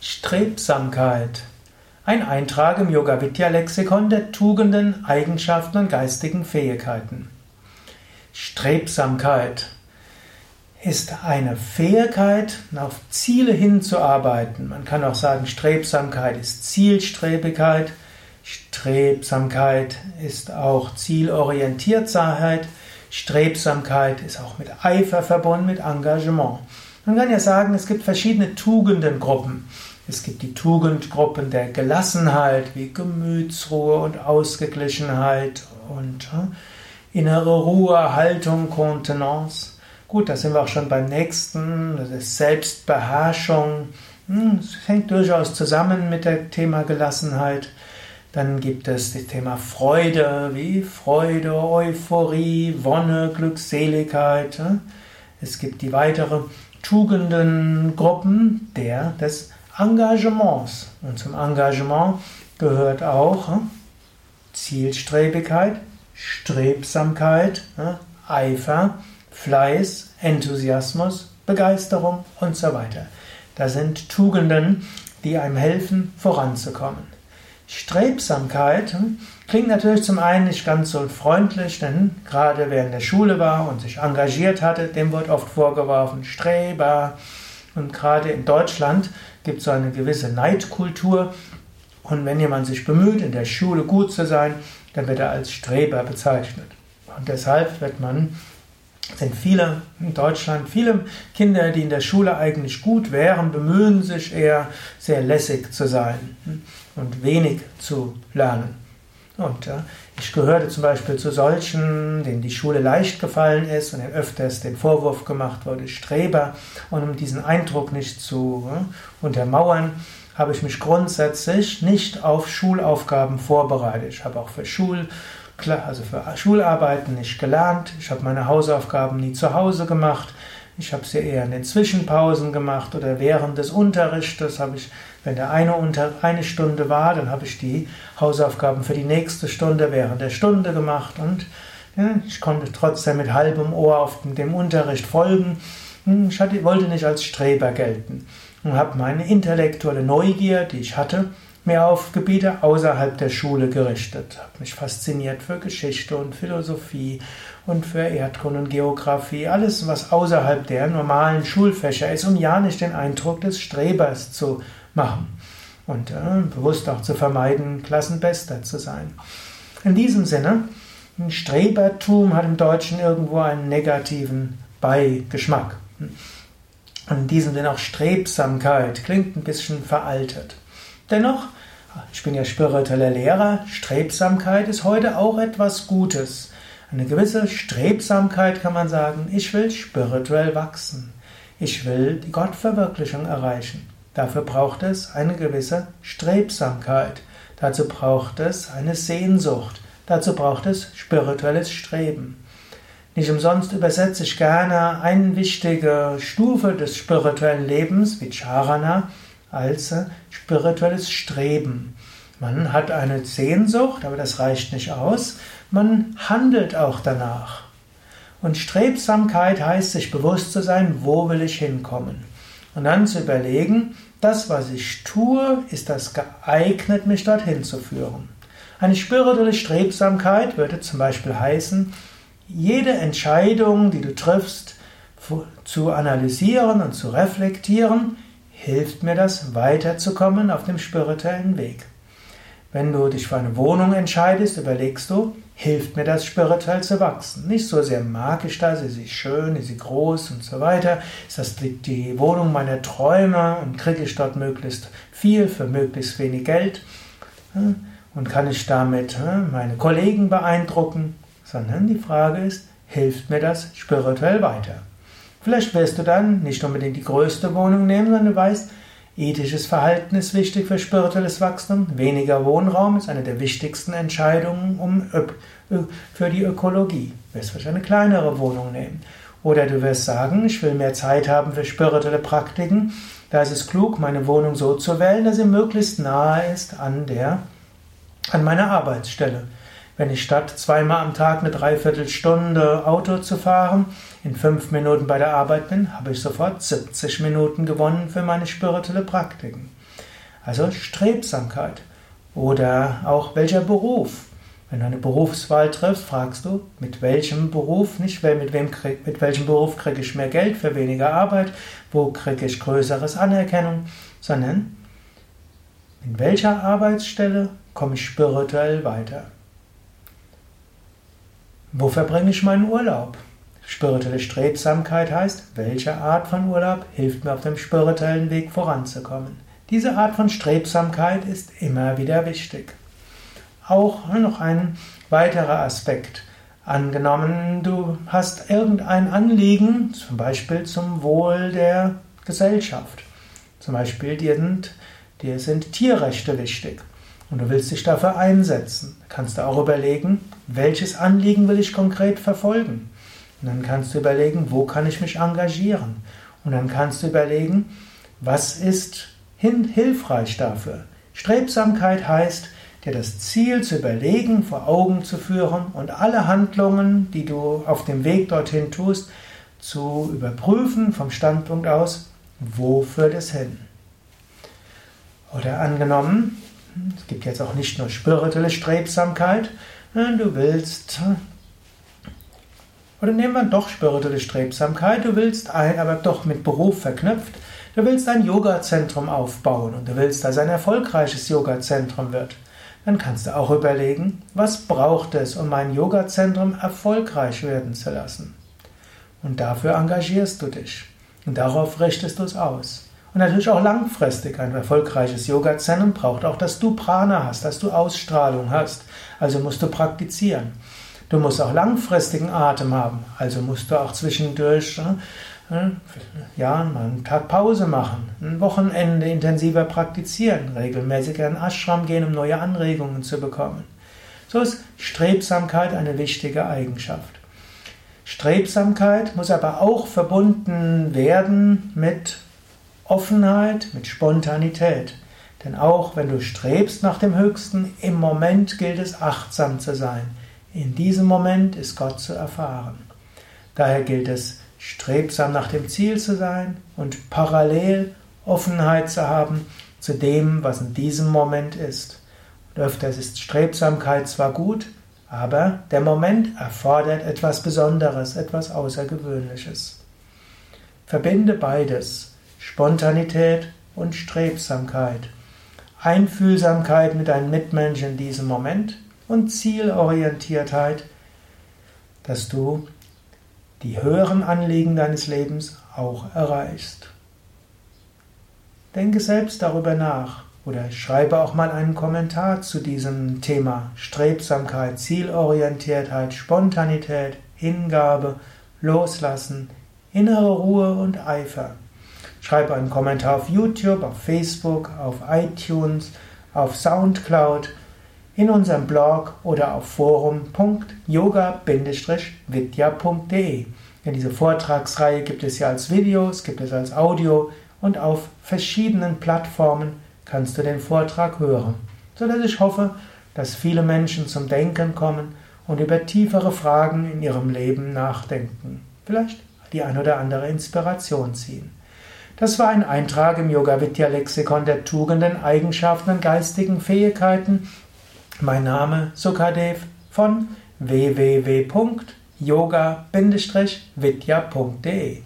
Strebsamkeit. Ein Eintrag im Yoga Vidya Lexikon der Tugenden, Eigenschaften und geistigen Fähigkeiten. Strebsamkeit ist eine Fähigkeit, auf Ziele hinzuarbeiten. Man kann auch sagen, Strebsamkeit ist Zielstrebigkeit. Strebsamkeit ist auch Zielorientiertheit. Strebsamkeit ist auch mit Eifer verbunden, mit Engagement. Man kann ja sagen, es gibt verschiedene Tugendengruppen. Es gibt die Tugendgruppen der Gelassenheit, wie Gemütsruhe und Ausgeglichenheit und äh, innere Ruhe, Haltung, Kontenance. Gut, da sind wir auch schon beim nächsten, das ist Selbstbeherrschung. Hm, das hängt durchaus zusammen mit dem Thema Gelassenheit. Dann gibt es das Thema Freude, wie Freude, Euphorie, Wonne, Glückseligkeit. Äh. Es gibt die weitere Tugendengruppen der des Engagements. Und zum Engagement gehört auch hm, Zielstrebigkeit, Strebsamkeit, hm, Eifer, Fleiß, Enthusiasmus, Begeisterung und so weiter. Das sind Tugenden, die einem helfen, voranzukommen. Strebsamkeit hm, klingt natürlich zum einen nicht ganz so freundlich, denn gerade wer in der Schule war und sich engagiert hatte, dem wird oft vorgeworfen, Streber. Und gerade in Deutschland gibt es so eine gewisse Neidkultur. Und wenn jemand sich bemüht, in der Schule gut zu sein, dann wird er als Streber bezeichnet. Und deshalb wird man, sind viele in Deutschland, viele Kinder, die in der Schule eigentlich gut wären, bemühen sich eher sehr lässig zu sein und wenig zu lernen. Und ja, ich gehörte zum Beispiel zu solchen, denen die Schule leicht gefallen ist und öfters den Vorwurf gemacht wurde, Streber. Und um diesen Eindruck nicht zu ja, untermauern, habe ich mich grundsätzlich nicht auf Schulaufgaben vorbereitet. Ich habe auch für Schul also für Schularbeiten nicht gelernt. Ich habe meine Hausaufgaben nie zu Hause gemacht. Ich habe sie eher in den Zwischenpausen gemacht oder während des Unterrichtes habe ich, wenn der eine, Unter eine Stunde war, dann habe ich die Hausaufgaben für die nächste Stunde während der Stunde gemacht und ja, ich konnte trotzdem mit halbem Ohr auf dem Unterricht folgen. Hm, ich hatte, wollte nicht als Streber gelten und habe meine intellektuelle Neugier, die ich hatte, mehr auf Gebiete außerhalb der Schule gerichtet. Habe mich fasziniert für Geschichte und Philosophie und für Erdkunde und Geografie, alles was außerhalb der normalen Schulfächer ist, um ja nicht den Eindruck des Strebers zu machen und äh, bewusst auch zu vermeiden, Klassenbester zu sein. In diesem Sinne, ein Strebertum hat im Deutschen irgendwo einen negativen Beigeschmack. In diesem Sinne auch Strebsamkeit klingt ein bisschen veraltet. Dennoch ich bin ja spiritueller Lehrer, Strebsamkeit ist heute auch etwas Gutes. Eine gewisse Strebsamkeit kann man sagen, ich will spirituell wachsen. Ich will die Gottverwirklichung erreichen. Dafür braucht es eine gewisse Strebsamkeit. Dazu braucht es eine Sehnsucht. Dazu braucht es spirituelles Streben. Nicht umsonst übersetze ich gerne eine wichtige Stufe des spirituellen Lebens, Vicharana, als spirituelles Streben. Man hat eine Sehnsucht, aber das reicht nicht aus. Man handelt auch danach. Und Strebsamkeit heißt, sich bewusst zu sein, wo will ich hinkommen. Und dann zu überlegen, das, was ich tue, ist das geeignet, mich dorthin zu führen. Eine spirituelle Strebsamkeit würde zum Beispiel heißen, jede Entscheidung, die du triffst, zu analysieren und zu reflektieren, hilft mir das, weiterzukommen auf dem spirituellen Weg. Wenn du dich für eine Wohnung entscheidest, überlegst du, hilft mir das spirituell zu wachsen. Nicht so sehr mag ich das, ist sie schön, ist sie groß und so weiter. Ist das die Wohnung meiner Träume und kriege ich dort möglichst viel für möglichst wenig Geld? Und kann ich damit meine Kollegen beeindrucken? Sondern die Frage ist, hilft mir das spirituell weiter? Vielleicht wirst du dann nicht unbedingt die größte Wohnung nehmen, sondern du weißt, ethisches Verhalten ist wichtig für spirituelles Wachstum. Weniger Wohnraum ist eine der wichtigsten Entscheidungen um, für die Ökologie. Du wirst vielleicht eine kleinere Wohnung nehmen. Oder du wirst sagen, ich will mehr Zeit haben für spirituelle Praktiken. Da ist es klug, meine Wohnung so zu wählen, dass sie möglichst nahe ist an der, an meiner Arbeitsstelle. Wenn ich statt zweimal am Tag eine Dreiviertelstunde Auto zu fahren, in fünf Minuten bei der Arbeit bin, habe ich sofort 70 Minuten gewonnen für meine spirituelle Praktiken. Also Strebsamkeit. Oder auch welcher Beruf. Wenn du eine Berufswahl triffst, fragst du, mit welchem Beruf, nicht mit, wem krieg, mit welchem Beruf kriege ich mehr Geld für weniger Arbeit, wo kriege ich größeres Anerkennung, sondern in welcher Arbeitsstelle komme ich spirituell weiter. Wo verbringe ich meinen Urlaub? Spirituelle Strebsamkeit heißt, welche Art von Urlaub hilft mir auf dem spirituellen Weg voranzukommen. Diese Art von Strebsamkeit ist immer wieder wichtig. Auch noch ein weiterer Aspekt. Angenommen, du hast irgendein Anliegen, zum Beispiel zum Wohl der Gesellschaft. Zum Beispiel dir sind, dir sind Tierrechte wichtig und du willst dich dafür einsetzen. Kannst du auch überlegen, welches Anliegen will ich konkret verfolgen? Und dann kannst du überlegen, wo kann ich mich engagieren? Und dann kannst du überlegen, was ist hilfreich dafür? Strebsamkeit heißt, dir das Ziel zu überlegen, vor Augen zu führen und alle Handlungen, die du auf dem Weg dorthin tust, zu überprüfen vom Standpunkt aus, wo führt es hin? Oder angenommen, es gibt jetzt auch nicht nur spirituelle Strebsamkeit, du willst oder nehmen wir doch spirituelle Strebsamkeit, du willst ein, aber doch mit Beruf verknüpft, du willst ein Yoga-Zentrum aufbauen und du willst, dass ein erfolgreiches Yoga-Zentrum wird. Dann kannst du auch überlegen, was braucht es, um mein Yoga-Zentrum erfolgreich werden zu lassen. Und dafür engagierst du dich. Und darauf richtest du es aus. Und natürlich auch langfristig. Ein erfolgreiches Yoga-Zentrum braucht auch, dass du Prana hast, dass du Ausstrahlung hast. Also musst du praktizieren. Du musst auch langfristigen Atem haben, also musst du auch zwischendurch äh, ja, mal einen Tag Pause machen, ein Wochenende intensiver praktizieren, regelmäßig in den Ashram gehen, um neue Anregungen zu bekommen. So ist Strebsamkeit eine wichtige Eigenschaft. Strebsamkeit muss aber auch verbunden werden mit Offenheit, mit Spontanität. Denn auch wenn du strebst nach dem Höchsten, im Moment gilt es achtsam zu sein. In diesem Moment ist Gott zu erfahren. Daher gilt es, strebsam nach dem Ziel zu sein und parallel Offenheit zu haben zu dem, was in diesem Moment ist. Und öfters ist Strebsamkeit zwar gut, aber der Moment erfordert etwas Besonderes, etwas Außergewöhnliches. Verbinde beides, Spontanität und Strebsamkeit, Einfühlsamkeit mit deinen Mitmenschen in diesem Moment und Zielorientiertheit, dass du die höheren Anliegen deines Lebens auch erreichst. Denke selbst darüber nach oder schreibe auch mal einen Kommentar zu diesem Thema Strebsamkeit, Zielorientiertheit, Spontanität, Hingabe, Loslassen, innere Ruhe und Eifer. Schreibe einen Kommentar auf YouTube, auf Facebook, auf iTunes, auf SoundCloud in unserem Blog oder auf forum.yoga-vidya.de. Denn diese Vortragsreihe gibt es ja als Video, es gibt es als Audio und auf verschiedenen Plattformen kannst du den Vortrag hören, sodass ich hoffe, dass viele Menschen zum Denken kommen und über tiefere Fragen in ihrem Leben nachdenken. Vielleicht die ein oder andere Inspiration ziehen. Das war ein Eintrag im Yoga Vidya Lexikon der Tugenden, Eigenschaften und geistigen Fähigkeiten. Mein Name Sukadev von www.yoga-vidya.de